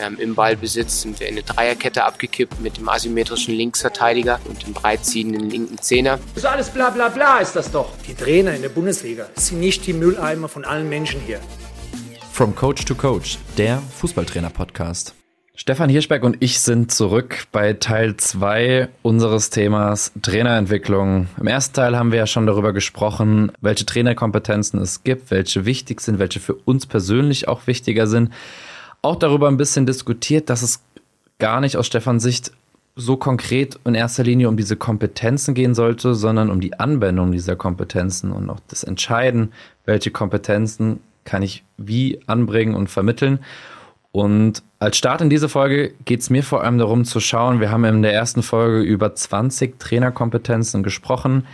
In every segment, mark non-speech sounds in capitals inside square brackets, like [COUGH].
Ähm, Im Ballbesitz sind wir in eine Dreierkette abgekippt mit dem asymmetrischen Linksverteidiger und dem breitziehenden linken Zehner. Das ist alles bla bla bla ist das doch. Die Trainer in der Bundesliga sind nicht die Mülleimer von allen Menschen hier. From Coach to Coach, der Fußballtrainer-Podcast. Stefan Hirschberg und ich sind zurück bei Teil 2 unseres Themas Trainerentwicklung. Im ersten Teil haben wir ja schon darüber gesprochen, welche Trainerkompetenzen es gibt, welche wichtig sind, welche für uns persönlich auch wichtiger sind. Auch darüber ein bisschen diskutiert, dass es gar nicht aus Stefans Sicht so konkret in erster Linie um diese Kompetenzen gehen sollte, sondern um die Anwendung dieser Kompetenzen und auch das Entscheiden, welche Kompetenzen kann ich wie anbringen und vermitteln. Und als Start in diese Folge geht es mir vor allem darum zu schauen, wir haben in der ersten Folge über 20 Trainerkompetenzen gesprochen.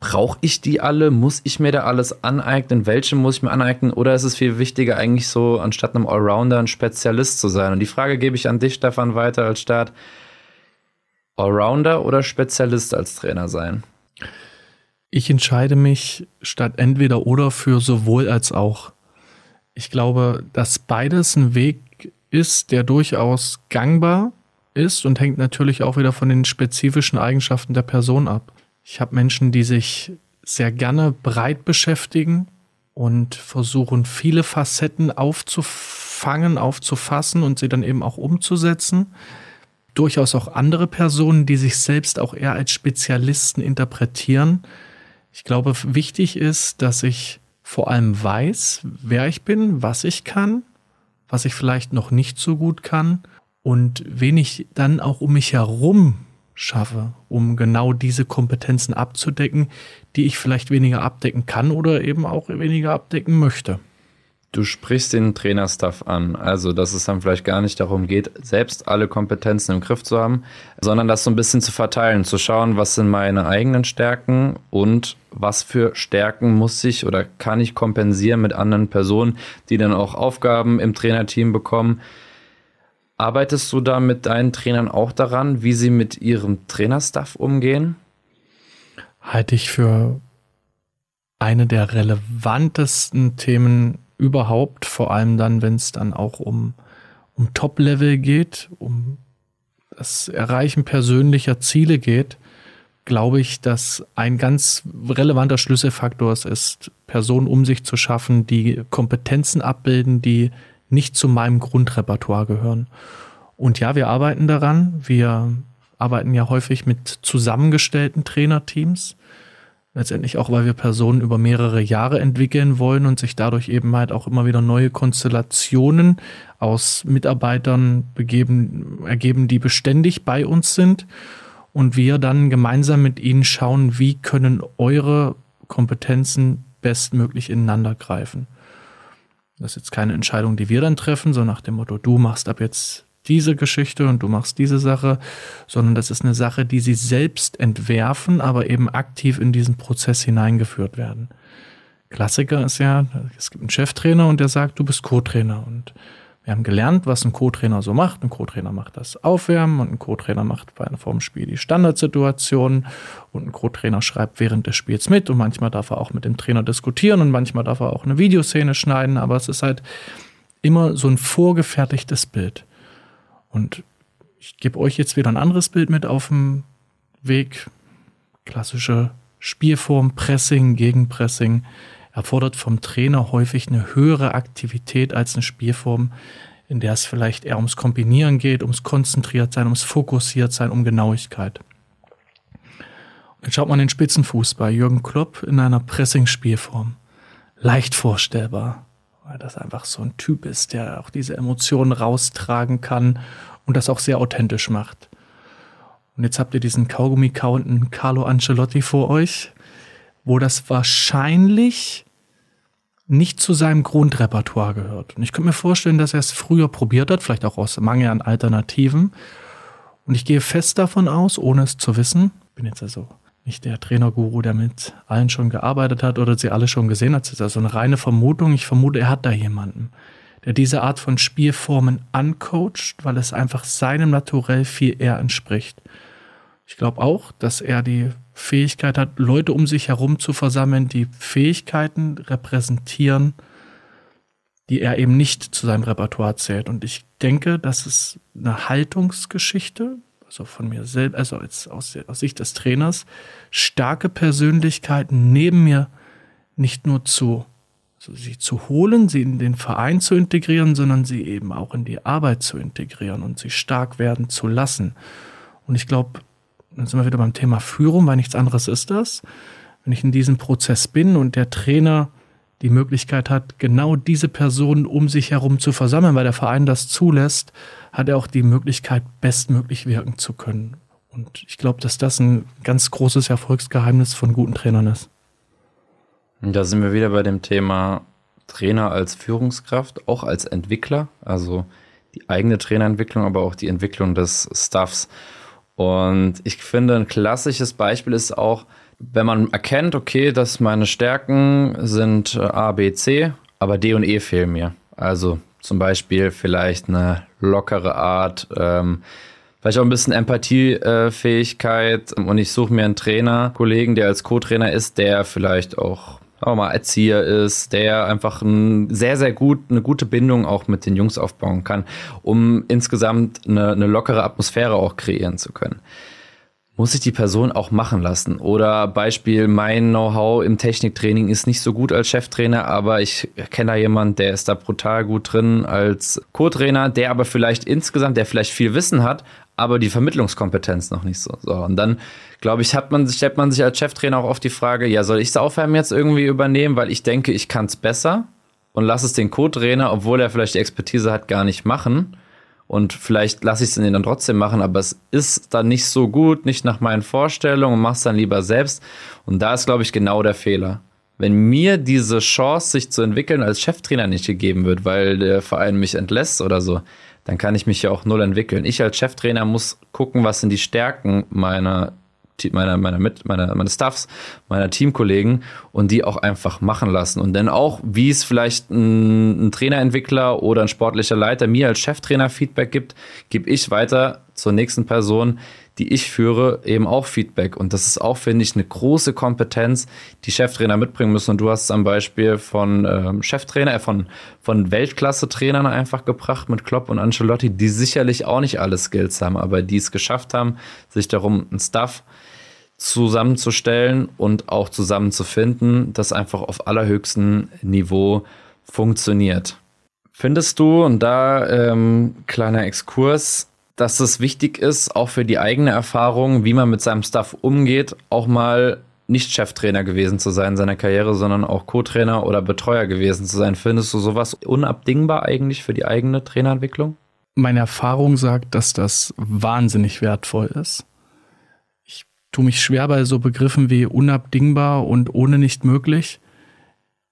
Brauche ich die alle? Muss ich mir da alles aneignen? Welche muss ich mir aneignen? Oder ist es viel wichtiger, eigentlich so, anstatt einem Allrounder ein Spezialist zu sein? Und die Frage gebe ich an dich, Stefan, weiter als Start. Allrounder oder Spezialist als Trainer sein? Ich entscheide mich statt entweder oder für sowohl als auch. Ich glaube, dass beides ein Weg ist, der durchaus gangbar ist und hängt natürlich auch wieder von den spezifischen Eigenschaften der Person ab. Ich habe Menschen, die sich sehr gerne breit beschäftigen und versuchen, viele Facetten aufzufangen, aufzufassen und sie dann eben auch umzusetzen. Durchaus auch andere Personen, die sich selbst auch eher als Spezialisten interpretieren. Ich glaube, wichtig ist, dass ich vor allem weiß, wer ich bin, was ich kann, was ich vielleicht noch nicht so gut kann und wen ich dann auch um mich herum schaffe, um genau diese Kompetenzen abzudecken, die ich vielleicht weniger abdecken kann oder eben auch weniger abdecken möchte. Du sprichst den Trainerstaff an, also dass es dann vielleicht gar nicht darum geht, selbst alle Kompetenzen im Griff zu haben, sondern das so ein bisschen zu verteilen, zu schauen, was sind meine eigenen Stärken und was für Stärken muss ich oder kann ich kompensieren mit anderen Personen, die dann auch Aufgaben im Trainerteam bekommen. Arbeitest du da mit deinen Trainern auch daran, wie sie mit ihrem Trainerstaff umgehen? Halte ich für eine der relevantesten Themen überhaupt, vor allem dann, wenn es dann auch um, um Top-Level geht, um das Erreichen persönlicher Ziele geht, glaube ich, dass ein ganz relevanter Schlüsselfaktor ist, Personen um sich zu schaffen, die Kompetenzen abbilden, die nicht zu meinem Grundrepertoire gehören. Und ja, wir arbeiten daran. Wir arbeiten ja häufig mit zusammengestellten Trainerteams. Letztendlich auch, weil wir Personen über mehrere Jahre entwickeln wollen und sich dadurch eben halt auch immer wieder neue Konstellationen aus Mitarbeitern begeben, ergeben, die beständig bei uns sind. Und wir dann gemeinsam mit ihnen schauen, wie können eure Kompetenzen bestmöglich ineinander greifen. Das ist jetzt keine Entscheidung, die wir dann treffen, so nach dem Motto, du machst ab jetzt diese Geschichte und du machst diese Sache, sondern das ist eine Sache, die sie selbst entwerfen, aber eben aktiv in diesen Prozess hineingeführt werden. Klassiker ist ja, es gibt einen Cheftrainer und der sagt, du bist Co-Trainer und wir haben gelernt, was ein Co-Trainer so macht. Ein Co-Trainer macht das Aufwärmen und ein Co-Trainer macht bei einer Form Spiel die Standardsituation und ein Co-Trainer schreibt während des Spiels mit und manchmal darf er auch mit dem Trainer diskutieren und manchmal darf er auch eine Videoszene schneiden, aber es ist halt immer so ein vorgefertigtes Bild. Und ich gebe euch jetzt wieder ein anderes Bild mit auf dem Weg. Klassische Spielform, Pressing, Gegenpressing erfordert vom Trainer häufig eine höhere Aktivität als eine Spielform, in der es vielleicht eher ums Kombinieren geht, ums konzentriert sein, ums fokussiert sein, um Genauigkeit. Jetzt schaut man den Spitzenfußball, Jürgen Klopp in einer Pressing-Spielform. Leicht vorstellbar weil das einfach so ein Typ ist, der auch diese Emotionen raustragen kann und das auch sehr authentisch macht. Und jetzt habt ihr diesen Kaugummi-Kauenden Carlo Ancelotti vor euch, wo das wahrscheinlich nicht zu seinem Grundrepertoire gehört. Und ich könnte mir vorstellen, dass er es früher probiert hat, vielleicht auch aus Mangel an Alternativen. Und ich gehe fest davon aus, ohne es zu wissen, bin jetzt also nicht der Trainerguru, der mit allen schon gearbeitet hat oder sie alle schon gesehen hat. Das ist also eine reine Vermutung. Ich vermute, er hat da jemanden, der diese Art von Spielformen ancoacht, weil es einfach seinem Naturell viel eher entspricht. Ich glaube auch, dass er die Fähigkeit hat, Leute um sich herum zu versammeln, die Fähigkeiten repräsentieren, die er eben nicht zu seinem Repertoire zählt. Und ich denke, das ist eine Haltungsgeschichte, also von mir selbst, also als, aus, aus Sicht des Trainers, starke Persönlichkeiten neben mir nicht nur zu, also sie zu holen, sie in den Verein zu integrieren, sondern sie eben auch in die Arbeit zu integrieren und sie stark werden zu lassen. Und ich glaube, dann sind wir wieder beim Thema Führung, weil nichts anderes ist das. Wenn ich in diesem Prozess bin und der Trainer die Möglichkeit hat, genau diese Personen um sich herum zu versammeln, weil der Verein das zulässt, hat er auch die Möglichkeit, bestmöglich wirken zu können. Und ich glaube, dass das ein ganz großes Erfolgsgeheimnis von guten Trainern ist. Da sind wir wieder bei dem Thema Trainer als Führungskraft, auch als Entwickler, also die eigene Trainerentwicklung, aber auch die Entwicklung des Staffs. Und ich finde, ein klassisches Beispiel ist auch, wenn man erkennt, okay, dass meine Stärken sind äh, A, B, C, aber D und E fehlen mir. Also zum Beispiel vielleicht eine lockere Art, ähm, vielleicht auch ein bisschen Empathiefähigkeit und ich suche mir einen Trainer, Kollegen, der als Co-Trainer ist, der vielleicht auch auch mal Erzieher ist, der einfach ein sehr, sehr gut, eine gute Bindung auch mit den Jungs aufbauen kann, um insgesamt eine, eine lockere Atmosphäre auch kreieren zu können muss ich die Person auch machen lassen. Oder Beispiel, mein Know-how im Techniktraining ist nicht so gut als Cheftrainer, aber ich kenne da jemanden, der ist da brutal gut drin als Co-Trainer, der aber vielleicht insgesamt, der vielleicht viel Wissen hat, aber die Vermittlungskompetenz noch nicht so. so. Und dann, glaube ich, hat man, stellt man sich als Cheftrainer auch oft die Frage, ja, soll ich es aufwärmen jetzt irgendwie übernehmen, weil ich denke, ich kann es besser und lass es den Co-Trainer, obwohl er vielleicht die Expertise hat, gar nicht machen und vielleicht lasse ich es dann trotzdem machen, aber es ist dann nicht so gut, nicht nach meinen Vorstellungen und mach's dann lieber selbst. Und da ist, glaube ich, genau der Fehler. Wenn mir diese Chance, sich zu entwickeln, als Cheftrainer nicht gegeben wird, weil der Verein mich entlässt oder so, dann kann ich mich ja auch null entwickeln. Ich als Cheftrainer muss gucken, was sind die Stärken meiner meiner, meiner, mit, meiner, meiner Staffs, meiner Teamkollegen und die auch einfach machen lassen. Und dann auch, wie es vielleicht ein, ein Trainerentwickler oder ein sportlicher Leiter mir als Cheftrainer Feedback gibt, gebe ich weiter zur nächsten Person, die ich führe, eben auch Feedback. Und das ist auch, finde ich, eine große Kompetenz, die Cheftrainer mitbringen müssen. Und du hast es am Beispiel von ähm, Cheftrainer, äh, von, von Weltklasse-Trainern einfach gebracht mit Klopp und Ancelotti, die sicherlich auch nicht alle Skills haben, aber die es geschafft haben, sich darum ein Stuff zusammenzustellen und auch zusammenzufinden, das einfach auf allerhöchstem Niveau funktioniert. Findest du, und da ähm, kleiner Exkurs, dass es wichtig ist, auch für die eigene Erfahrung, wie man mit seinem Stuff umgeht, auch mal nicht Cheftrainer gewesen zu sein in seiner Karriere, sondern auch Co-Trainer oder Betreuer gewesen zu sein. Findest du sowas unabdingbar eigentlich für die eigene Trainerentwicklung? Meine Erfahrung sagt, dass das wahnsinnig wertvoll ist tue mich schwer bei so Begriffen wie unabdingbar und ohne nicht möglich.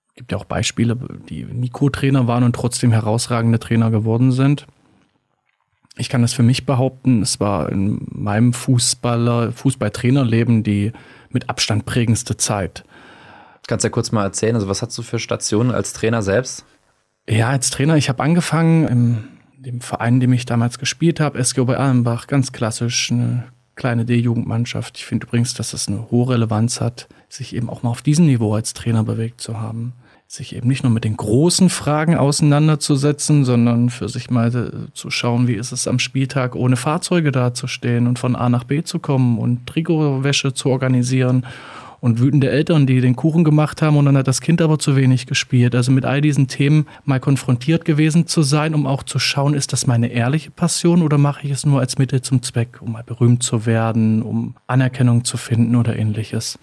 Es gibt ja auch Beispiele, die Mikrotrainer waren und trotzdem herausragende Trainer geworden sind. Ich kann das für mich behaupten, es war in meinem Fußballer, Fußballtrainerleben die mit Abstand prägendste Zeit. Kannst du ja kurz mal erzählen, also was hast du für Stationen als Trainer selbst? Ja, als Trainer, ich habe angefangen im dem Verein, in dem ich damals gespielt habe, SGO bei Allenbach, ganz klassisch, eine kleine D-Jugendmannschaft. Ich finde übrigens, dass es eine hohe Relevanz hat, sich eben auch mal auf diesem Niveau als Trainer bewegt zu haben. Sich eben nicht nur mit den großen Fragen auseinanderzusetzen, sondern für sich mal äh, zu schauen, wie ist es am Spieltag ohne Fahrzeuge dazustehen und von A nach B zu kommen und Trikotwäsche zu organisieren und wütende Eltern, die den Kuchen gemacht haben und dann hat das Kind aber zu wenig gespielt. Also mit all diesen Themen mal konfrontiert gewesen zu sein, um auch zu schauen, ist das meine ehrliche Passion oder mache ich es nur als Mittel zum Zweck, um mal berühmt zu werden, um Anerkennung zu finden oder ähnliches.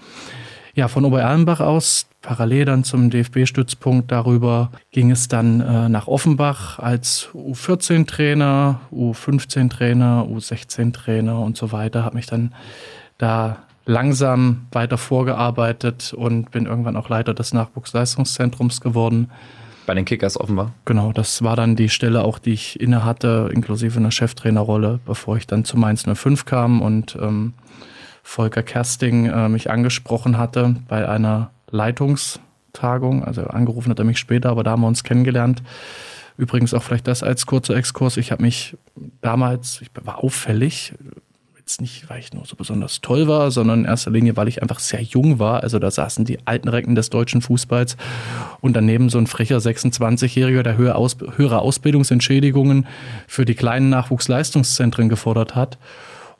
Ja, von Obererlenbach aus, parallel dann zum DFB-Stützpunkt darüber, ging es dann äh, nach Offenbach als U14-Trainer, U15-Trainer, U16-Trainer und so weiter. Habe mich dann da langsam weiter vorgearbeitet und bin irgendwann auch Leiter des Nachwuchsleistungszentrums geworden. Bei den Kickers offenbar. Genau, das war dann die Stelle auch, die ich inne hatte, inklusive einer Cheftrainerrolle, bevor ich dann zu Mainz 05 kam und ähm, Volker Kersting äh, mich angesprochen hatte bei einer Leitungstagung. Also angerufen hat er mich später, aber da haben wir uns kennengelernt. Übrigens auch vielleicht das als kurzer Exkurs. Ich habe mich damals, ich war auffällig, Jetzt nicht, weil ich nur so besonders toll war, sondern in erster Linie, weil ich einfach sehr jung war. Also da saßen die alten Recken des deutschen Fußballs und daneben so ein frecher 26-Jähriger, der höhere, Aus höhere Ausbildungsentschädigungen für die kleinen Nachwuchsleistungszentren gefordert hat.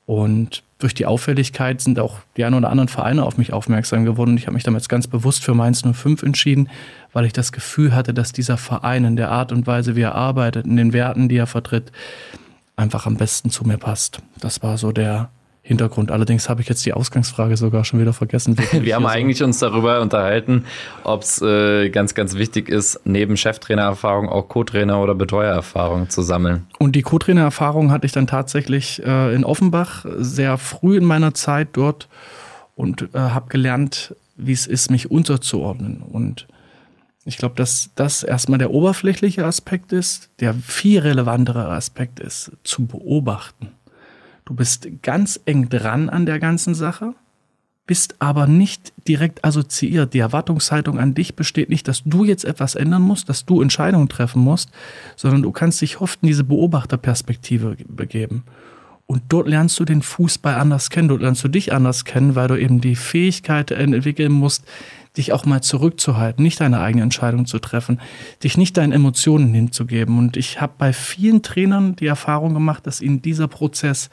Und durch die Auffälligkeit sind auch die ein oder anderen Vereine auf mich aufmerksam geworden. Ich habe mich damals ganz bewusst für Mainz 05 entschieden, weil ich das Gefühl hatte, dass dieser Verein in der Art und Weise, wie er arbeitet, in den Werten, die er vertritt, einfach am besten zu mir passt. Das war so der Hintergrund. Allerdings habe ich jetzt die Ausgangsfrage sogar schon wieder vergessen. [LAUGHS] Wir haben eigentlich uns darüber unterhalten, ob es äh, ganz, ganz wichtig ist, neben Cheftrainererfahrung auch Co-Trainer oder Betreuererfahrung zu sammeln. Und die Co-Trainer-Erfahrung hatte ich dann tatsächlich äh, in Offenbach sehr früh in meiner Zeit dort und äh, habe gelernt, wie es ist, mich unterzuordnen. Und ich glaube, dass das erstmal der oberflächliche Aspekt ist. Der viel relevantere Aspekt ist, zu beobachten. Du bist ganz eng dran an der ganzen Sache, bist aber nicht direkt assoziiert. Die Erwartungshaltung an dich besteht nicht, dass du jetzt etwas ändern musst, dass du Entscheidungen treffen musst, sondern du kannst dich oft in diese Beobachterperspektive begeben. Und dort lernst du den Fußball anders kennen, dort lernst du dich anders kennen, weil du eben die Fähigkeit entwickeln musst, dich auch mal zurückzuhalten, nicht deine eigene Entscheidung zu treffen, dich nicht deinen Emotionen hinzugeben. Und ich habe bei vielen Trainern die Erfahrung gemacht, dass ihnen dieser Prozess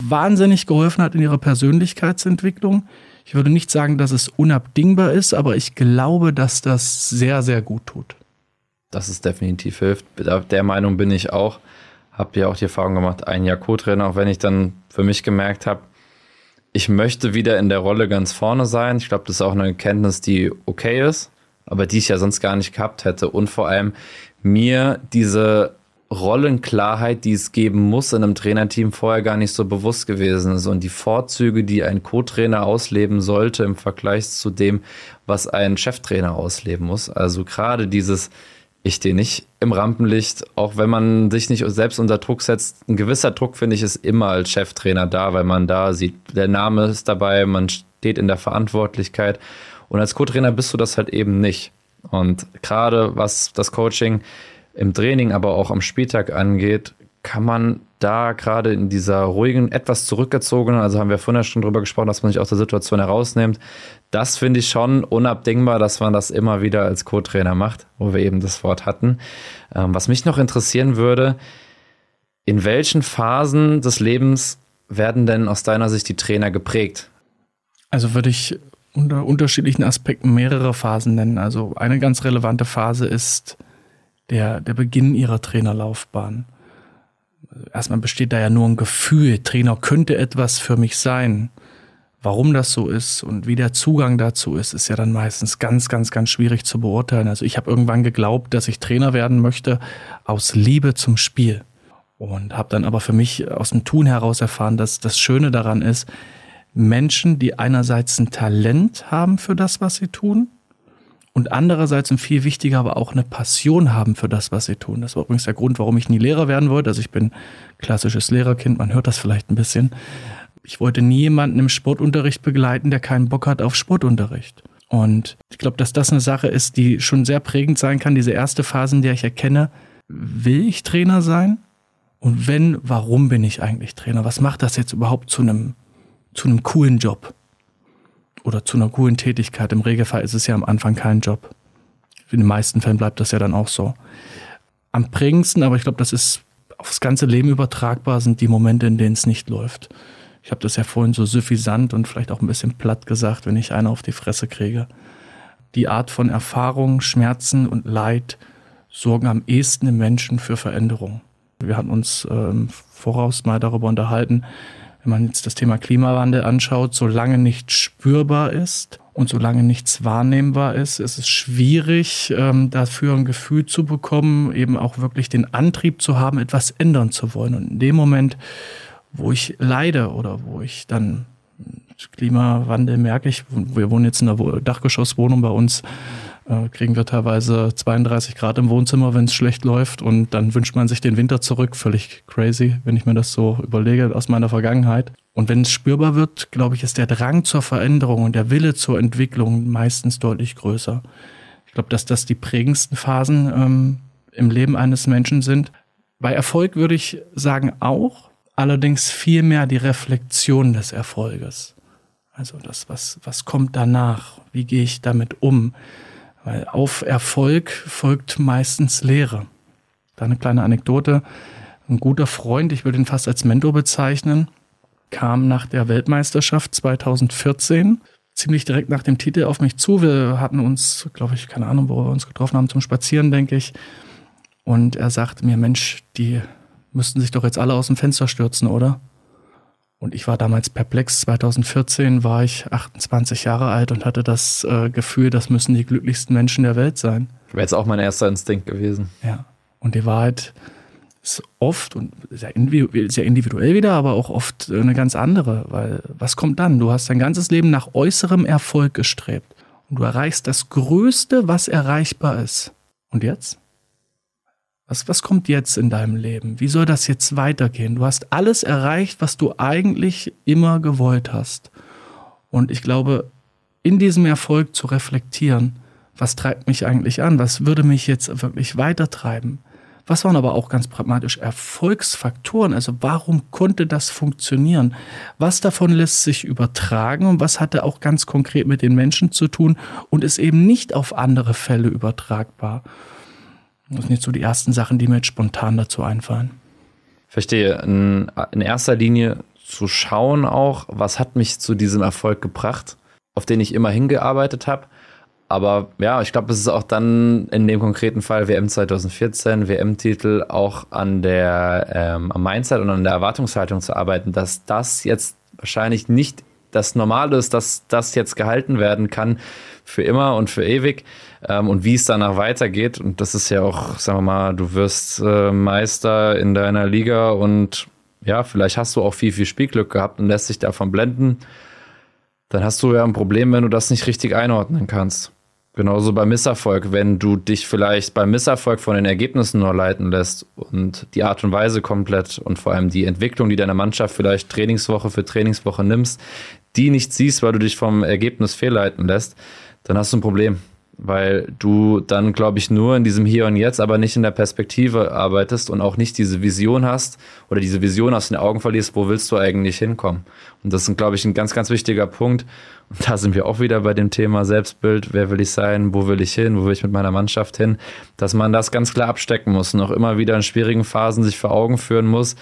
wahnsinnig geholfen hat in ihrer Persönlichkeitsentwicklung. Ich würde nicht sagen, dass es unabdingbar ist, aber ich glaube, dass das sehr, sehr gut tut. Dass es definitiv hilft. Der Meinung bin ich auch. Hab ja auch die Erfahrung gemacht, ein Jahr Co-Trainer, auch wenn ich dann für mich gemerkt habe, ich möchte wieder in der Rolle ganz vorne sein. Ich glaube, das ist auch eine Erkenntnis, die okay ist, aber die ich ja sonst gar nicht gehabt hätte. Und vor allem mir diese Rollenklarheit, die es geben muss in einem Trainerteam, vorher gar nicht so bewusst gewesen ist. Und die Vorzüge, die ein Co-Trainer ausleben sollte im Vergleich zu dem, was ein Cheftrainer ausleben muss. Also gerade dieses ich stehe nicht im Rampenlicht, auch wenn man sich nicht selbst unter Druck setzt. Ein gewisser Druck, finde ich, ist immer als Cheftrainer da, weil man da sieht, der Name ist dabei, man steht in der Verantwortlichkeit. Und als Co-Trainer bist du das halt eben nicht. Und gerade was das Coaching im Training, aber auch am Spieltag angeht, kann man da gerade in dieser ruhigen, etwas zurückgezogenen, also haben wir vorhin schon drüber gesprochen, dass man sich aus der Situation herausnimmt, das finde ich schon unabdingbar, dass man das immer wieder als Co-Trainer macht, wo wir eben das Wort hatten. Ähm, was mich noch interessieren würde, in welchen Phasen des Lebens werden denn aus deiner Sicht die Trainer geprägt? Also würde ich unter unterschiedlichen Aspekten mehrere Phasen nennen. Also eine ganz relevante Phase ist der, der Beginn ihrer Trainerlaufbahn erstmal besteht da ja nur ein Gefühl, Trainer könnte etwas für mich sein. Warum das so ist und wie der Zugang dazu ist, ist ja dann meistens ganz, ganz, ganz schwierig zu beurteilen. Also ich habe irgendwann geglaubt, dass ich Trainer werden möchte aus Liebe zum Spiel und habe dann aber für mich aus dem Tun heraus erfahren, dass das Schöne daran ist, Menschen, die einerseits ein Talent haben für das, was sie tun, und andererseits und viel wichtiger aber auch eine Passion haben für das, was sie tun. Das war übrigens der Grund, warum ich nie Lehrer werden wollte. Also ich bin klassisches Lehrerkind, man hört das vielleicht ein bisschen. Ich wollte nie jemanden im Sportunterricht begleiten, der keinen Bock hat auf Sportunterricht. Und ich glaube, dass das eine Sache ist, die schon sehr prägend sein kann, diese erste Phase, in der ich erkenne, will ich Trainer sein? Und wenn, warum bin ich eigentlich Trainer? Was macht das jetzt überhaupt zu einem, zu einem coolen Job? Oder zu einer coolen Tätigkeit. Im Regelfall ist es ja am Anfang kein Job. In den meisten Fällen bleibt das ja dann auch so. Am prägendsten, aber ich glaube, das ist aufs ganze Leben übertragbar, sind die Momente, in denen es nicht läuft. Ich habe das ja vorhin so suffisant und vielleicht auch ein bisschen platt gesagt, wenn ich eine auf die Fresse kriege. Die Art von Erfahrung, Schmerzen und Leid sorgen am ehesten im Menschen für Veränderung. Wir hatten uns äh, im Voraus mal darüber unterhalten, wenn man jetzt das Thema Klimawandel anschaut, solange nicht spürbar ist und solange nichts wahrnehmbar ist, ist es schwierig, ähm, dafür ein Gefühl zu bekommen, eben auch wirklich den Antrieb zu haben, etwas ändern zu wollen. Und in dem Moment, wo ich leide oder wo ich dann Klimawandel merke ich, wir wohnen jetzt in einer Dachgeschosswohnung bei uns, äh, kriegen wir teilweise 32 Grad im Wohnzimmer, wenn es schlecht läuft. Und dann wünscht man sich den Winter zurück. Völlig crazy, wenn ich mir das so überlege aus meiner Vergangenheit. Und wenn es spürbar wird, glaube ich, ist der Drang zur Veränderung und der Wille zur Entwicklung meistens deutlich größer. Ich glaube, dass das die prägendsten Phasen ähm, im Leben eines Menschen sind. Bei Erfolg würde ich sagen auch, allerdings viel mehr die Reflexion des Erfolges. Also das, was, was kommt danach? Wie gehe ich damit um? Weil auf Erfolg folgt meistens Lehre. Da eine kleine Anekdote. Ein guter Freund, ich würde ihn fast als Mentor bezeichnen, kam nach der Weltmeisterschaft 2014 ziemlich direkt nach dem Titel auf mich zu. Wir hatten uns, glaube ich, keine Ahnung, wo wir uns getroffen haben, zum Spazieren, denke ich. Und er sagte mir, Mensch, die müssten sich doch jetzt alle aus dem Fenster stürzen, oder? Und ich war damals perplex. 2014 war ich 28 Jahre alt und hatte das äh, Gefühl, das müssen die glücklichsten Menschen der Welt sein. Wäre jetzt auch mein erster Instinkt gewesen. Ja. Und die Wahrheit ist oft und sehr individuell wieder, aber auch oft eine ganz andere. Weil was kommt dann? Du hast dein ganzes Leben nach äußerem Erfolg gestrebt. Und du erreichst das Größte, was erreichbar ist. Und jetzt? Was, was kommt jetzt in deinem Leben? Wie soll das jetzt weitergehen? Du hast alles erreicht, was du eigentlich immer gewollt hast. Und ich glaube, in diesem Erfolg zu reflektieren, was treibt mich eigentlich an? Was würde mich jetzt wirklich weitertreiben? Was waren aber auch ganz pragmatisch Erfolgsfaktoren? Also warum konnte das funktionieren? Was davon lässt sich übertragen und was hatte auch ganz konkret mit den Menschen zu tun und ist eben nicht auf andere Fälle übertragbar? Das sind jetzt so die ersten Sachen, die mir jetzt spontan dazu einfallen. Verstehe. In, in erster Linie zu schauen auch, was hat mich zu diesem Erfolg gebracht, auf den ich immer hingearbeitet habe. Aber ja, ich glaube, es ist auch dann in dem konkreten Fall WM 2014, WM-Titel auch an der ähm, am Mindset und an der Erwartungshaltung zu arbeiten, dass das jetzt wahrscheinlich nicht das Normale ist, dass das jetzt gehalten werden kann für immer und für ewig ähm, und wie es danach weitergeht. Und das ist ja auch, sagen wir mal, du wirst äh, Meister in deiner Liga und ja, vielleicht hast du auch viel, viel Spielglück gehabt und lässt dich davon blenden. Dann hast du ja ein Problem, wenn du das nicht richtig einordnen kannst. Genauso beim Misserfolg, wenn du dich vielleicht beim Misserfolg von den Ergebnissen nur leiten lässt und die Art und Weise komplett und vor allem die Entwicklung, die deine Mannschaft vielleicht Trainingswoche für Trainingswoche nimmst, die nicht siehst, weil du dich vom Ergebnis fehlleiten lässt, dann hast du ein Problem weil du dann, glaube ich, nur in diesem Hier und Jetzt, aber nicht in der Perspektive arbeitest und auch nicht diese Vision hast oder diese Vision aus den Augen verlierst, wo willst du eigentlich hinkommen. Und das ist, glaube ich, ein ganz, ganz wichtiger Punkt. Da sind wir auch wieder bei dem Thema Selbstbild. Wer will ich sein? Wo will ich hin? Wo will ich mit meiner Mannschaft hin? Dass man das ganz klar abstecken muss und auch immer wieder in schwierigen Phasen sich vor Augen führen muss.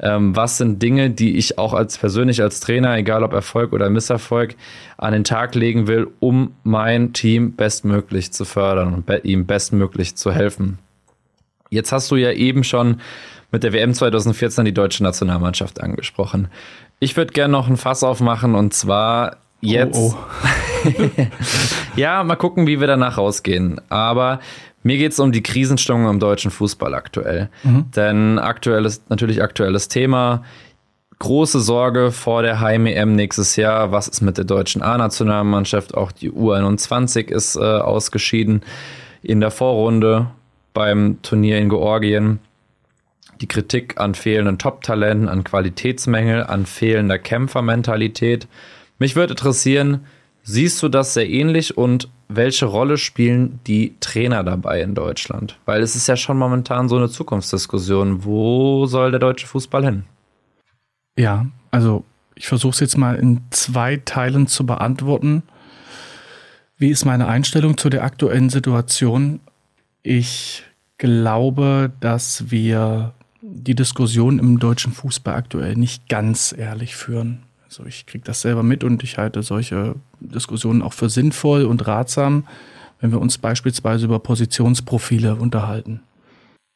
Ähm, was sind Dinge, die ich auch als persönlich als Trainer, egal ob Erfolg oder Misserfolg, an den Tag legen will, um mein Team bestmöglich zu fördern und be ihm bestmöglich zu helfen. Jetzt hast du ja eben schon mit der WM 2014 die deutsche Nationalmannschaft angesprochen. Ich würde gerne noch ein Fass aufmachen und zwar jetzt. Oh, oh. [LAUGHS] ja, mal gucken, wie wir danach rausgehen. Aber mir geht es um die Krisenstimmung im deutschen Fußball aktuell. Mhm. Denn aktuelles, natürlich aktuelles Thema. Große Sorge vor der Heim-EM nächstes Jahr. Was ist mit der deutschen A-Nationalmannschaft? Auch die U21 ist äh, ausgeschieden in der Vorrunde beim Turnier in Georgien. Die Kritik an fehlenden Top-Talenten, an Qualitätsmängel, an fehlender Kämpfermentalität. Mich würde interessieren, siehst du das sehr ähnlich und welche Rolle spielen die Trainer dabei in Deutschland? Weil es ist ja schon momentan so eine Zukunftsdiskussion. Wo soll der deutsche Fußball hin? Ja, also ich versuche es jetzt mal in zwei Teilen zu beantworten. Wie ist meine Einstellung zu der aktuellen Situation? Ich glaube, dass wir die Diskussion im deutschen Fußball aktuell nicht ganz ehrlich führen. Also ich kriege das selber mit und ich halte solche Diskussionen auch für sinnvoll und ratsam, wenn wir uns beispielsweise über Positionsprofile unterhalten.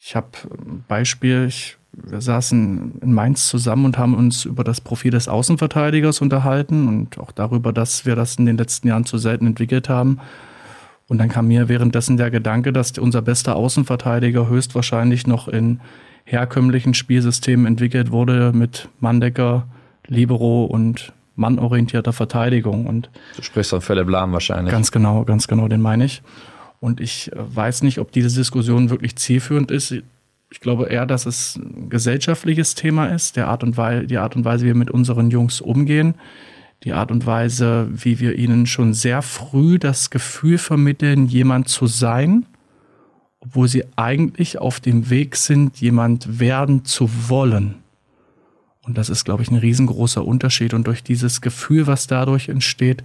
Ich habe ein Beispiel, ich, wir saßen in Mainz zusammen und haben uns über das Profil des Außenverteidigers unterhalten und auch darüber, dass wir das in den letzten Jahren zu selten entwickelt haben. Und dann kam mir währenddessen der Gedanke, dass unser bester Außenverteidiger höchstwahrscheinlich noch in herkömmlichen Spielsystemen entwickelt wurde mit Mandecker, Libero und mannorientierter Verteidigung. Und du sprichst von Philipp Lahm wahrscheinlich. Ganz genau, ganz genau, den meine ich. Und ich äh, weiß nicht, ob diese Diskussion wirklich zielführend ist. Ich glaube eher, dass es ein gesellschaftliches Thema ist, der Art und Weise, die Art und Weise, wie wir mit unseren Jungs umgehen, die Art und Weise, wie wir ihnen schon sehr früh das Gefühl vermitteln, jemand zu sein, obwohl sie eigentlich auf dem Weg sind, jemand werden zu wollen. Und das ist, glaube ich, ein riesengroßer Unterschied. Und durch dieses Gefühl, was dadurch entsteht,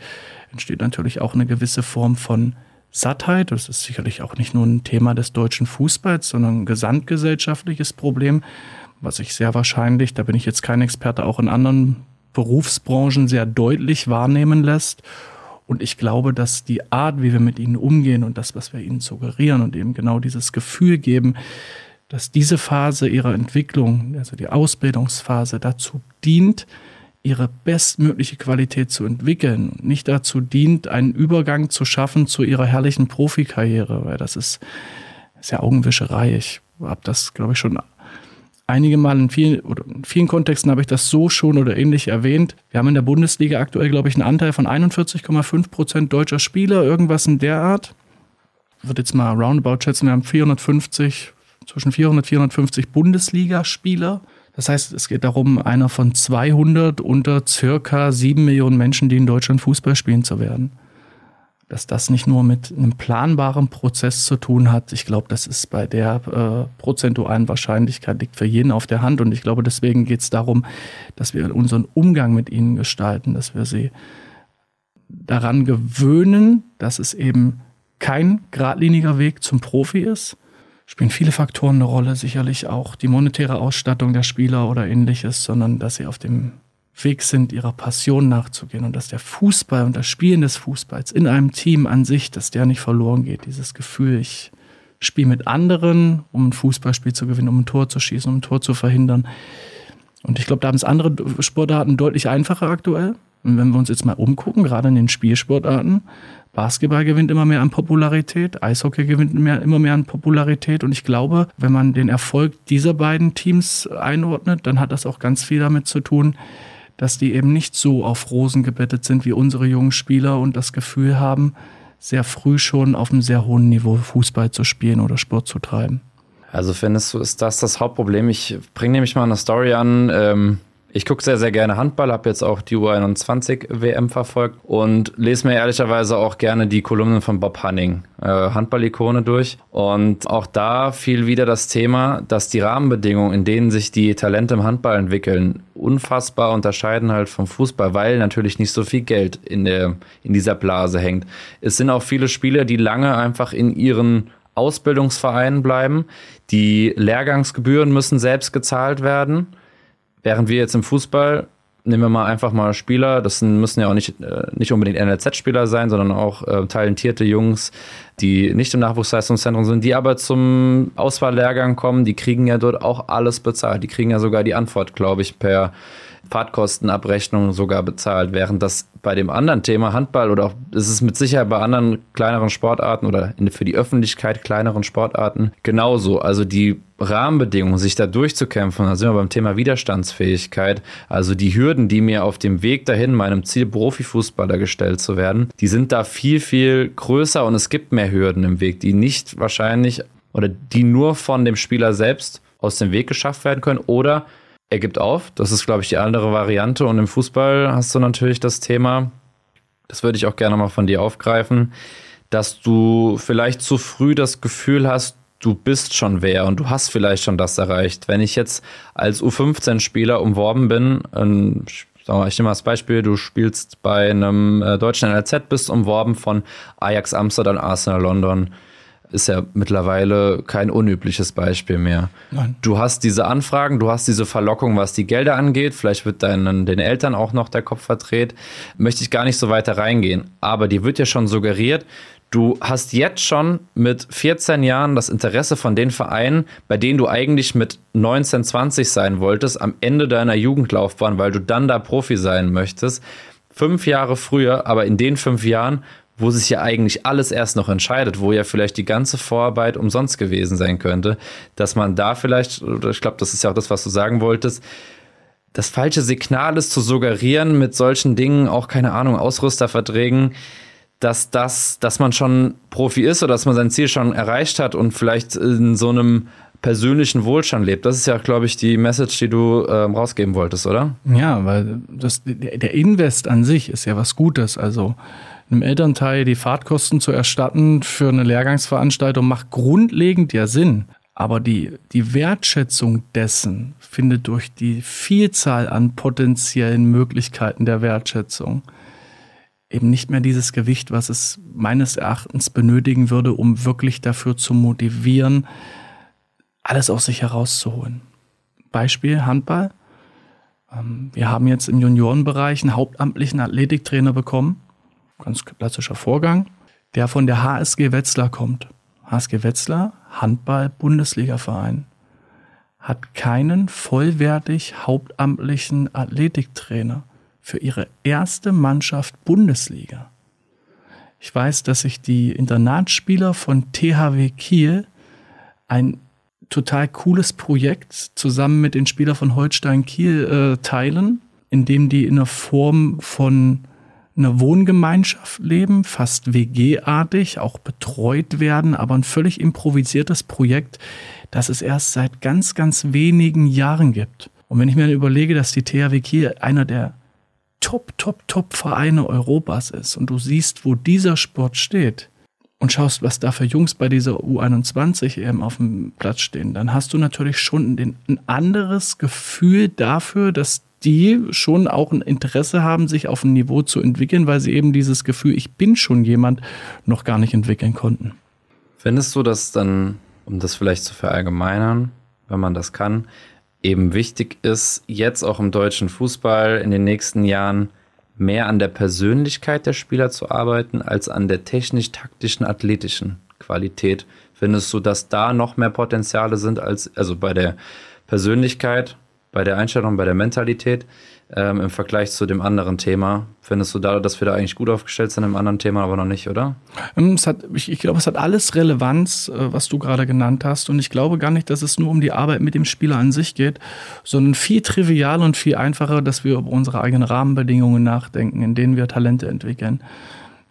entsteht natürlich auch eine gewisse Form von Sattheit. Das ist sicherlich auch nicht nur ein Thema des deutschen Fußballs, sondern ein gesamtgesellschaftliches Problem, was sich sehr wahrscheinlich, da bin ich jetzt kein Experte, auch in anderen Berufsbranchen sehr deutlich wahrnehmen lässt. Und ich glaube, dass die Art, wie wir mit ihnen umgehen und das, was wir ihnen suggerieren und eben genau dieses Gefühl geben, dass diese Phase ihrer Entwicklung, also die Ausbildungsphase, dazu dient, ihre bestmögliche Qualität zu entwickeln und nicht dazu dient, einen Übergang zu schaffen zu ihrer herrlichen Profikarriere, weil das ist, ist ja Augenwischerei. Ich habe das, glaube ich, schon einige Mal in vielen, oder in vielen Kontexten habe ich das so schon oder ähnlich erwähnt. Wir haben in der Bundesliga aktuell, glaube ich, einen Anteil von 41,5 Prozent deutscher Spieler, irgendwas in der Art. Ich würde jetzt mal roundabout schätzen, wir haben 450, zwischen 400 und 450 Bundesligaspieler. Das heißt, es geht darum, einer von 200 unter circa 7 Millionen Menschen, die in Deutschland Fußball spielen, zu werden. Dass das nicht nur mit einem planbaren Prozess zu tun hat, ich glaube, das ist bei der äh, prozentualen Wahrscheinlichkeit liegt für jeden auf der Hand. Und ich glaube, deswegen geht es darum, dass wir unseren Umgang mit ihnen gestalten, dass wir sie daran gewöhnen, dass es eben kein geradliniger Weg zum Profi ist, spielen viele Faktoren eine Rolle, sicherlich auch die monetäre Ausstattung der Spieler oder ähnliches, sondern dass sie auf dem Weg sind, ihrer Passion nachzugehen und dass der Fußball und das Spielen des Fußballs in einem Team an sich, dass der nicht verloren geht. Dieses Gefühl, ich spiele mit anderen, um ein Fußballspiel zu gewinnen, um ein Tor zu schießen, um ein Tor zu verhindern. Und ich glaube, da haben es andere Sportarten deutlich einfacher aktuell. Und wenn wir uns jetzt mal umgucken, gerade in den Spielsportarten, Basketball gewinnt immer mehr an Popularität, Eishockey gewinnt mehr, immer mehr an Popularität und ich glaube, wenn man den Erfolg dieser beiden Teams einordnet, dann hat das auch ganz viel damit zu tun, dass die eben nicht so auf Rosen gebettet sind wie unsere jungen Spieler und das Gefühl haben, sehr früh schon auf einem sehr hohen Niveau Fußball zu spielen oder Sport zu treiben. Also findest du, ist das das Hauptproblem? Ich bringe nämlich mal eine Story an. Ähm ich gucke sehr, sehr gerne Handball, habe jetzt auch die U21 WM verfolgt und lese mir ehrlicherweise auch gerne die Kolumnen von Bob Hanning, äh, Handball-Ikone, durch. Und auch da fiel wieder das Thema, dass die Rahmenbedingungen, in denen sich die Talente im Handball entwickeln, unfassbar unterscheiden halt vom Fußball, weil natürlich nicht so viel Geld in, der, in dieser Blase hängt. Es sind auch viele Spieler, die lange einfach in ihren Ausbildungsvereinen bleiben. Die Lehrgangsgebühren müssen selbst gezahlt werden Während wir jetzt im Fußball, nehmen wir mal einfach mal Spieler, das müssen ja auch nicht, äh, nicht unbedingt NLZ-Spieler sein, sondern auch äh, talentierte Jungs, die nicht im Nachwuchsleistungszentrum sind, die aber zum Auswahllehrgang kommen, die kriegen ja dort auch alles bezahlt. Die kriegen ja sogar die Antwort, glaube ich, per Fahrtkostenabrechnung sogar bezahlt, während das bei dem anderen Thema Handball oder auch ist es mit Sicherheit bei anderen kleineren Sportarten oder für die Öffentlichkeit kleineren Sportarten genauso. Also die Rahmenbedingungen, sich da durchzukämpfen, da sind wir beim Thema Widerstandsfähigkeit, also die Hürden, die mir auf dem Weg dahin, meinem Ziel Profifußballer gestellt zu werden, die sind da viel, viel größer und es gibt mehr Hürden im Weg, die nicht wahrscheinlich oder die nur von dem Spieler selbst aus dem Weg geschafft werden können oder er gibt auf. Das ist, glaube ich, die andere Variante. Und im Fußball hast du natürlich das Thema, das würde ich auch gerne mal von dir aufgreifen, dass du vielleicht zu früh das Gefühl hast, du bist schon wer und du hast vielleicht schon das erreicht. Wenn ich jetzt als U15-Spieler umworben bin, ähm, ich nehme mal das Beispiel, du spielst bei einem äh, deutschen NLZ, bist umworben von Ajax Amsterdam, Arsenal London, ist ja mittlerweile kein unübliches Beispiel mehr. Nein. Du hast diese Anfragen, du hast diese Verlockung, was die Gelder angeht. Vielleicht wird deinen den Eltern auch noch der Kopf verdreht. Möchte ich gar nicht so weiter reingehen. Aber dir wird ja schon suggeriert, du hast jetzt schon mit 14 Jahren das Interesse von den Vereinen, bei denen du eigentlich mit 19, 20 sein wolltest, am Ende deiner Jugendlaufbahn, weil du dann da Profi sein möchtest. Fünf Jahre früher, aber in den fünf Jahren wo sich ja eigentlich alles erst noch entscheidet, wo ja vielleicht die ganze Vorarbeit umsonst gewesen sein könnte, dass man da vielleicht, ich glaube, das ist ja auch das, was du sagen wolltest, das falsche Signal ist zu suggerieren mit solchen Dingen, auch keine Ahnung, Ausrüsterverträgen, dass das, dass man schon Profi ist oder dass man sein Ziel schon erreicht hat und vielleicht in so einem persönlichen Wohlstand lebt. Das ist ja, glaube ich, die Message, die du äh, rausgeben wolltest, oder? Ja, weil das, der Invest an sich ist ja was Gutes. Also einem Elternteil die Fahrtkosten zu erstatten für eine Lehrgangsveranstaltung macht grundlegend ja Sinn. Aber die, die Wertschätzung dessen findet durch die Vielzahl an potenziellen Möglichkeiten der Wertschätzung eben nicht mehr dieses Gewicht, was es meines Erachtens benötigen würde, um wirklich dafür zu motivieren, alles aus sich herauszuholen. Beispiel Handball. Ähm, wir haben jetzt im Juniorenbereich einen hauptamtlichen Athletiktrainer bekommen. Ganz klassischer Vorgang, der von der HSG Wetzlar kommt. HSG Wetzlar, Handball-Bundesliga-Verein, hat keinen vollwertig hauptamtlichen Athletiktrainer für ihre erste Mannschaft Bundesliga. Ich weiß, dass sich die Internatsspieler von THW Kiel ein total cooles Projekt zusammen mit den Spielern von Holstein Kiel äh, teilen, in dem die in der Form von einer Wohngemeinschaft leben, fast WG-artig, auch betreut werden, aber ein völlig improvisiertes Projekt, das es erst seit ganz, ganz wenigen Jahren gibt. Und wenn ich mir überlege, dass die THW Kiel einer der Top, Top, Top Vereine Europas ist und du siehst, wo dieser Sport steht und schaust, was da für Jungs bei dieser U21 eben auf dem Platz stehen, dann hast du natürlich schon ein anderes Gefühl dafür, dass die schon auch ein Interesse haben, sich auf ein Niveau zu entwickeln, weil sie eben dieses Gefühl, ich bin schon jemand, noch gar nicht entwickeln konnten. Findest du das dann, um das vielleicht zu verallgemeinern, wenn man das kann, eben wichtig ist, jetzt auch im deutschen Fußball in den nächsten Jahren mehr an der Persönlichkeit der Spieler zu arbeiten, als an der technisch-taktischen, athletischen Qualität. Findest du, dass da noch mehr Potenziale sind als, also bei der Persönlichkeit, bei der Einstellung, bei der Mentalität? Ähm, im Vergleich zu dem anderen Thema. Findest du da, dass wir da eigentlich gut aufgestellt sind im anderen Thema, aber noch nicht, oder? Ähm, hat, ich, ich glaube, es hat alles Relevanz, äh, was du gerade genannt hast. Und ich glaube gar nicht, dass es nur um die Arbeit mit dem Spieler an sich geht, sondern viel trivialer und viel einfacher, dass wir über unsere eigenen Rahmenbedingungen nachdenken, in denen wir Talente entwickeln.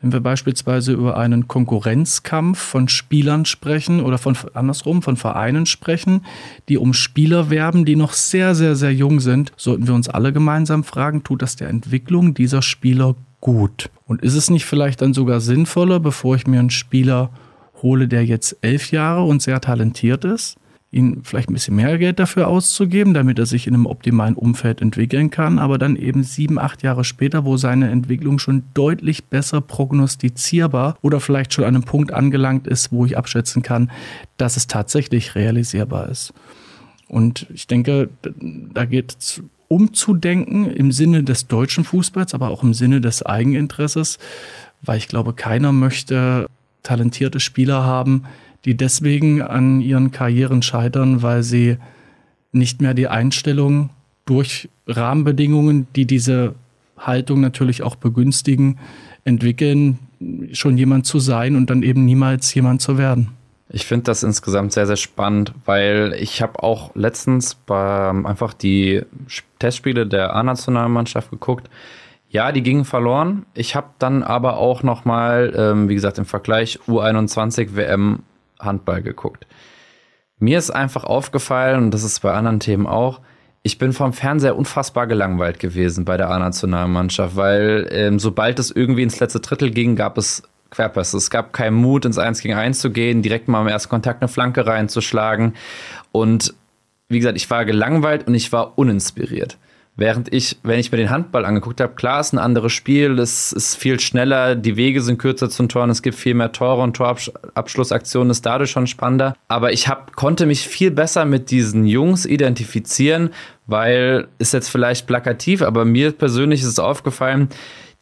Wenn wir beispielsweise über einen Konkurrenzkampf von Spielern sprechen oder von andersrum von Vereinen sprechen, die um Spieler werben, die noch sehr, sehr, sehr jung sind, sollten wir uns alle gemeinsam fragen, tut das der Entwicklung dieser Spieler gut? Und ist es nicht vielleicht dann sogar sinnvoller, bevor ich mir einen Spieler hole, der jetzt elf Jahre und sehr talentiert ist, ihn vielleicht ein bisschen mehr Geld dafür auszugeben, damit er sich in einem optimalen Umfeld entwickeln kann, aber dann eben sieben, acht Jahre später, wo seine Entwicklung schon deutlich besser prognostizierbar oder vielleicht schon an einem Punkt angelangt ist, wo ich abschätzen kann, dass es tatsächlich realisierbar ist. Und ich denke, da geht es umzudenken im Sinne des deutschen Fußballs, aber auch im Sinne des Eigeninteresses, weil ich glaube, keiner möchte talentierte Spieler haben, die deswegen an ihren Karrieren scheitern, weil sie nicht mehr die Einstellung durch Rahmenbedingungen, die diese Haltung natürlich auch begünstigen, entwickeln, schon jemand zu sein und dann eben niemals jemand zu werden. Ich finde das insgesamt sehr, sehr spannend, weil ich habe auch letztens bei, einfach die Testspiele der A-Nationalmannschaft geguckt. Ja, die gingen verloren. Ich habe dann aber auch noch mal, ähm, wie gesagt, im Vergleich U21 WM Handball geguckt. Mir ist einfach aufgefallen, und das ist bei anderen Themen auch, ich bin vom Fernseher unfassbar gelangweilt gewesen bei der A-Nationalmannschaft, weil ähm, sobald es irgendwie ins letzte Drittel ging, gab es Querpässe. Es gab keinen Mut, ins 1 gegen 1 zu gehen, direkt mal im ersten Kontakt eine Flanke reinzuschlagen. Und wie gesagt, ich war gelangweilt und ich war uninspiriert. Während ich, wenn ich mir den Handball angeguckt habe, klar, ist ein anderes Spiel, es ist viel schneller, die Wege sind kürzer zum Toren, es gibt viel mehr Tore und Torabschlussaktionen, ist dadurch schon spannender. Aber ich hab, konnte mich viel besser mit diesen Jungs identifizieren, weil, ist jetzt vielleicht plakativ, aber mir persönlich ist es aufgefallen,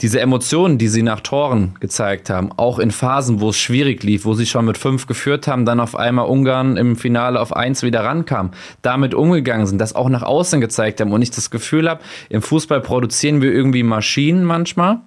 diese Emotionen, die sie nach Toren gezeigt haben, auch in Phasen, wo es schwierig lief, wo sie schon mit fünf geführt haben, dann auf einmal Ungarn im Finale auf eins wieder rankam, damit umgegangen sind, das auch nach außen gezeigt haben und ich das Gefühl habe, im Fußball produzieren wir irgendwie Maschinen manchmal,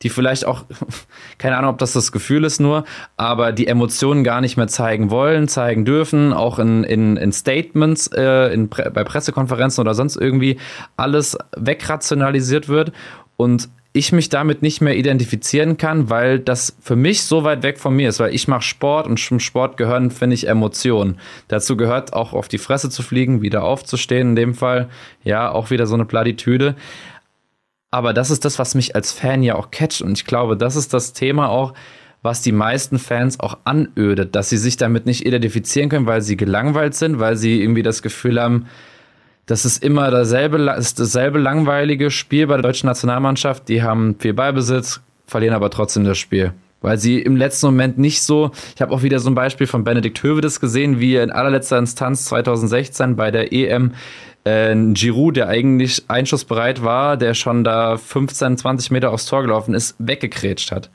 die vielleicht auch, [LAUGHS] keine Ahnung, ob das das Gefühl ist nur, aber die Emotionen gar nicht mehr zeigen wollen, zeigen dürfen, auch in, in, in Statements, äh, in, bei Pressekonferenzen oder sonst irgendwie alles wegrationalisiert wird. Und ich mich damit nicht mehr identifizieren kann, weil das für mich so weit weg von mir ist, weil ich mache Sport und zum Sport gehören, finde ich, Emotionen. Dazu gehört auch auf die Fresse zu fliegen, wieder aufzustehen, in dem Fall, ja, auch wieder so eine Platitüde. Aber das ist das, was mich als Fan ja auch catcht und ich glaube, das ist das Thema auch, was die meisten Fans auch anödet, dass sie sich damit nicht identifizieren können, weil sie gelangweilt sind, weil sie irgendwie das Gefühl haben, das ist immer dasselbe, ist dasselbe langweilige Spiel bei der deutschen Nationalmannschaft. Die haben viel Ballbesitz, verlieren aber trotzdem das Spiel. Weil sie im letzten Moment nicht so, ich habe auch wieder so ein Beispiel von Benedikt Hövedes gesehen, wie er in allerletzter Instanz 2016 bei der EM äh, Giroud, der eigentlich einschussbereit war, der schon da 15, 20 Meter aufs Tor gelaufen ist, weggekrätscht hat.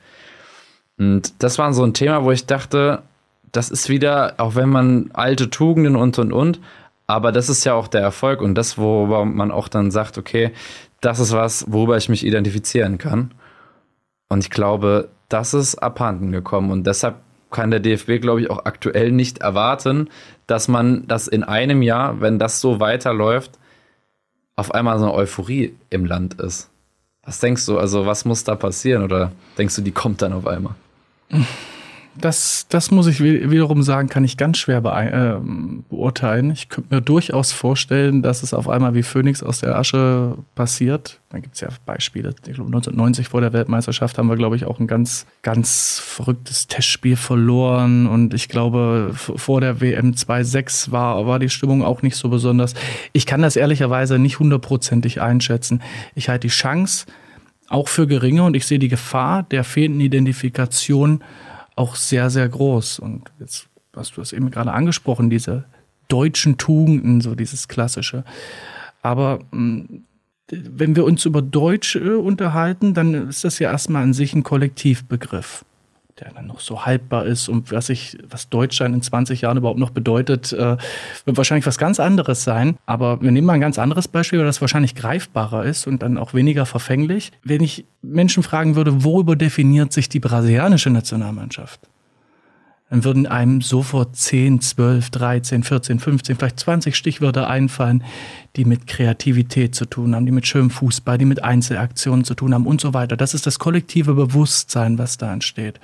Und das war so ein Thema, wo ich dachte, das ist wieder, auch wenn man alte Tugenden und und und, aber das ist ja auch der Erfolg und das, worüber man auch dann sagt, okay, das ist was, worüber ich mich identifizieren kann. Und ich glaube, das ist abhanden gekommen und deshalb kann der DFB, glaube ich, auch aktuell nicht erwarten, dass man das in einem Jahr, wenn das so weiterläuft, auf einmal so eine Euphorie im Land ist. Was denkst du, also was muss da passieren oder denkst du, die kommt dann auf einmal? [LAUGHS] Das, das muss ich wiederum sagen, kann ich ganz schwer äh, beurteilen. Ich könnte mir durchaus vorstellen, dass es auf einmal wie Phoenix aus der Asche passiert. Da gibt es ja Beispiele. Ich glaube, 1990 vor der Weltmeisterschaft haben wir, glaube ich, auch ein ganz, ganz verrücktes Testspiel verloren. Und ich glaube, vor der WM 2.6 war, war die Stimmung auch nicht so besonders. Ich kann das ehrlicherweise nicht hundertprozentig einschätzen. Ich halte die Chance auch für geringe und ich sehe die Gefahr der fehlenden Identifikation auch sehr, sehr groß. Und jetzt hast du es eben gerade angesprochen, diese deutschen Tugenden, so dieses Klassische. Aber mm, wenn wir uns über Deutsch unterhalten, dann ist das ja erstmal an sich ein Kollektivbegriff der dann noch so haltbar ist und was ich, was Deutschland in 20 Jahren überhaupt noch bedeutet, äh, wird wahrscheinlich was ganz anderes sein. Aber wir nehmen mal ein ganz anderes Beispiel, weil das wahrscheinlich greifbarer ist und dann auch weniger verfänglich. Wenn ich Menschen fragen würde, worüber definiert sich die brasilianische Nationalmannschaft? Dann würden einem sofort 10, 12, 13, 14, 15, vielleicht 20 Stichwörter einfallen, die mit Kreativität zu tun haben, die mit schönem Fußball, die mit Einzelaktionen zu tun haben und so weiter. Das ist das kollektive Bewusstsein, was da entsteht.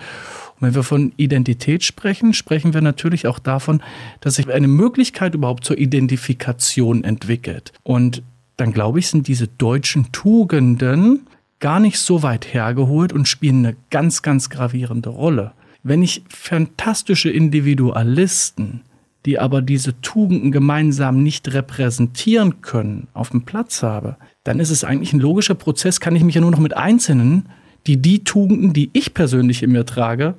Und wenn wir von Identität sprechen, sprechen wir natürlich auch davon, dass sich eine Möglichkeit überhaupt zur Identifikation entwickelt. Und dann glaube ich, sind diese deutschen Tugenden gar nicht so weit hergeholt und spielen eine ganz, ganz gravierende Rolle. Wenn ich fantastische Individualisten, die aber diese Tugenden gemeinsam nicht repräsentieren können, auf dem Platz habe, dann ist es eigentlich ein logischer Prozess, kann ich mich ja nur noch mit Einzelnen, die die Tugenden, die ich persönlich in mir trage,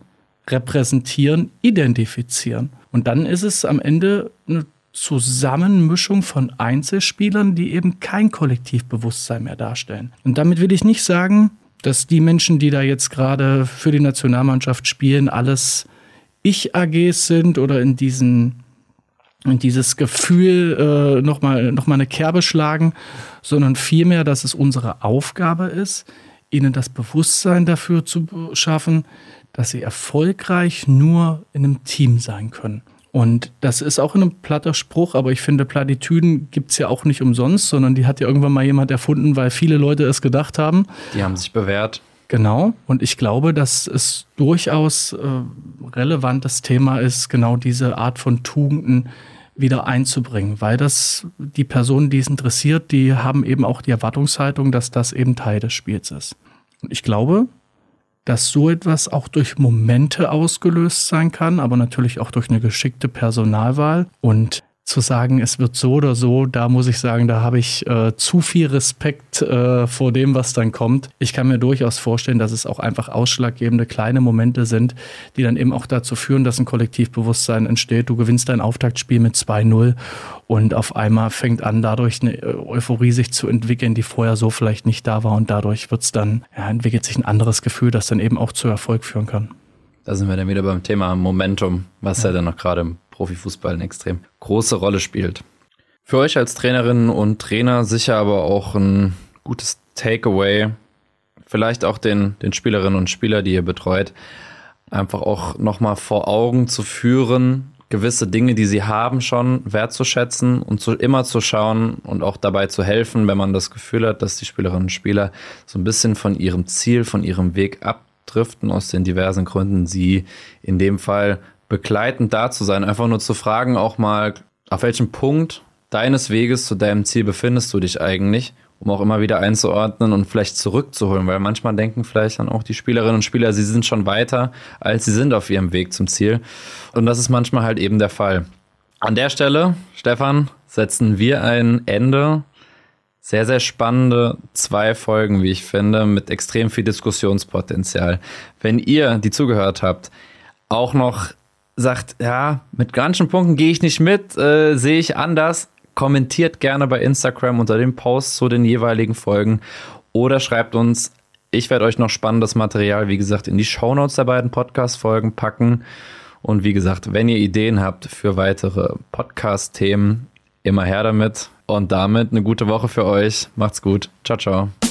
repräsentieren, identifizieren. Und dann ist es am Ende eine Zusammenmischung von Einzelspielern, die eben kein Kollektivbewusstsein mehr darstellen. Und damit will ich nicht sagen, dass die Menschen, die da jetzt gerade für die Nationalmannschaft spielen, alles Ich-AGs sind oder in diesen in dieses Gefühl äh, nochmal noch mal eine Kerbe schlagen, sondern vielmehr, dass es unsere Aufgabe ist, ihnen das Bewusstsein dafür zu schaffen, dass sie erfolgreich nur in einem Team sein können. Und das ist auch ein platter Spruch, aber ich finde, Plattitüden gibt's ja auch nicht umsonst, sondern die hat ja irgendwann mal jemand erfunden, weil viele Leute es gedacht haben. Die haben sich bewährt. Genau. Und ich glaube, dass es durchaus äh, relevantes Thema ist, genau diese Art von Tugenden wieder einzubringen, weil das die Personen, die es interessiert, die haben eben auch die Erwartungshaltung, dass das eben Teil des Spiels ist. Und ich glaube, dass so etwas auch durch Momente ausgelöst sein kann, aber natürlich auch durch eine geschickte Personalwahl. Und zu sagen, es wird so oder so, da muss ich sagen, da habe ich äh, zu viel Respekt äh, vor dem, was dann kommt. Ich kann mir durchaus vorstellen, dass es auch einfach ausschlaggebende kleine Momente sind, die dann eben auch dazu führen, dass ein Kollektivbewusstsein entsteht. Du gewinnst dein Auftaktspiel mit 2-0 und auf einmal fängt an, dadurch eine Euphorie sich zu entwickeln, die vorher so vielleicht nicht da war und dadurch wird's dann, ja, entwickelt sich ein anderes Gefühl, das dann eben auch zu Erfolg führen kann. Da sind wir dann wieder beim Thema Momentum, was ja, ja dann noch gerade im Profifußball eine extrem große Rolle spielt. Für euch als Trainerinnen und Trainer sicher aber auch ein gutes Takeaway, vielleicht auch den, den Spielerinnen und Spieler, die ihr betreut, einfach auch nochmal vor Augen zu führen, gewisse Dinge, die sie haben, schon wertzuschätzen und zu, immer zu schauen und auch dabei zu helfen, wenn man das Gefühl hat, dass die Spielerinnen und Spieler so ein bisschen von ihrem Ziel, von ihrem Weg abdriften, aus den diversen Gründen, sie in dem Fall begleitend da zu sein, einfach nur zu fragen, auch mal, auf welchem Punkt deines Weges zu deinem Ziel befindest du dich eigentlich, um auch immer wieder einzuordnen und vielleicht zurückzuholen, weil manchmal denken vielleicht dann auch die Spielerinnen und Spieler, sie sind schon weiter, als sie sind auf ihrem Weg zum Ziel. Und das ist manchmal halt eben der Fall. An der Stelle, Stefan, setzen wir ein Ende. Sehr, sehr spannende zwei Folgen, wie ich finde, mit extrem viel Diskussionspotenzial. Wenn ihr, die zugehört habt, auch noch sagt, ja, mit manchen Punkten gehe ich nicht mit, äh, sehe ich anders, kommentiert gerne bei Instagram unter dem Post zu den jeweiligen Folgen oder schreibt uns. Ich werde euch noch spannendes Material, wie gesagt, in die Shownotes der beiden Podcast-Folgen packen. Und wie gesagt, wenn ihr Ideen habt für weitere Podcast-Themen, immer her damit. Und damit eine gute Woche für euch. Macht's gut. Ciao, ciao.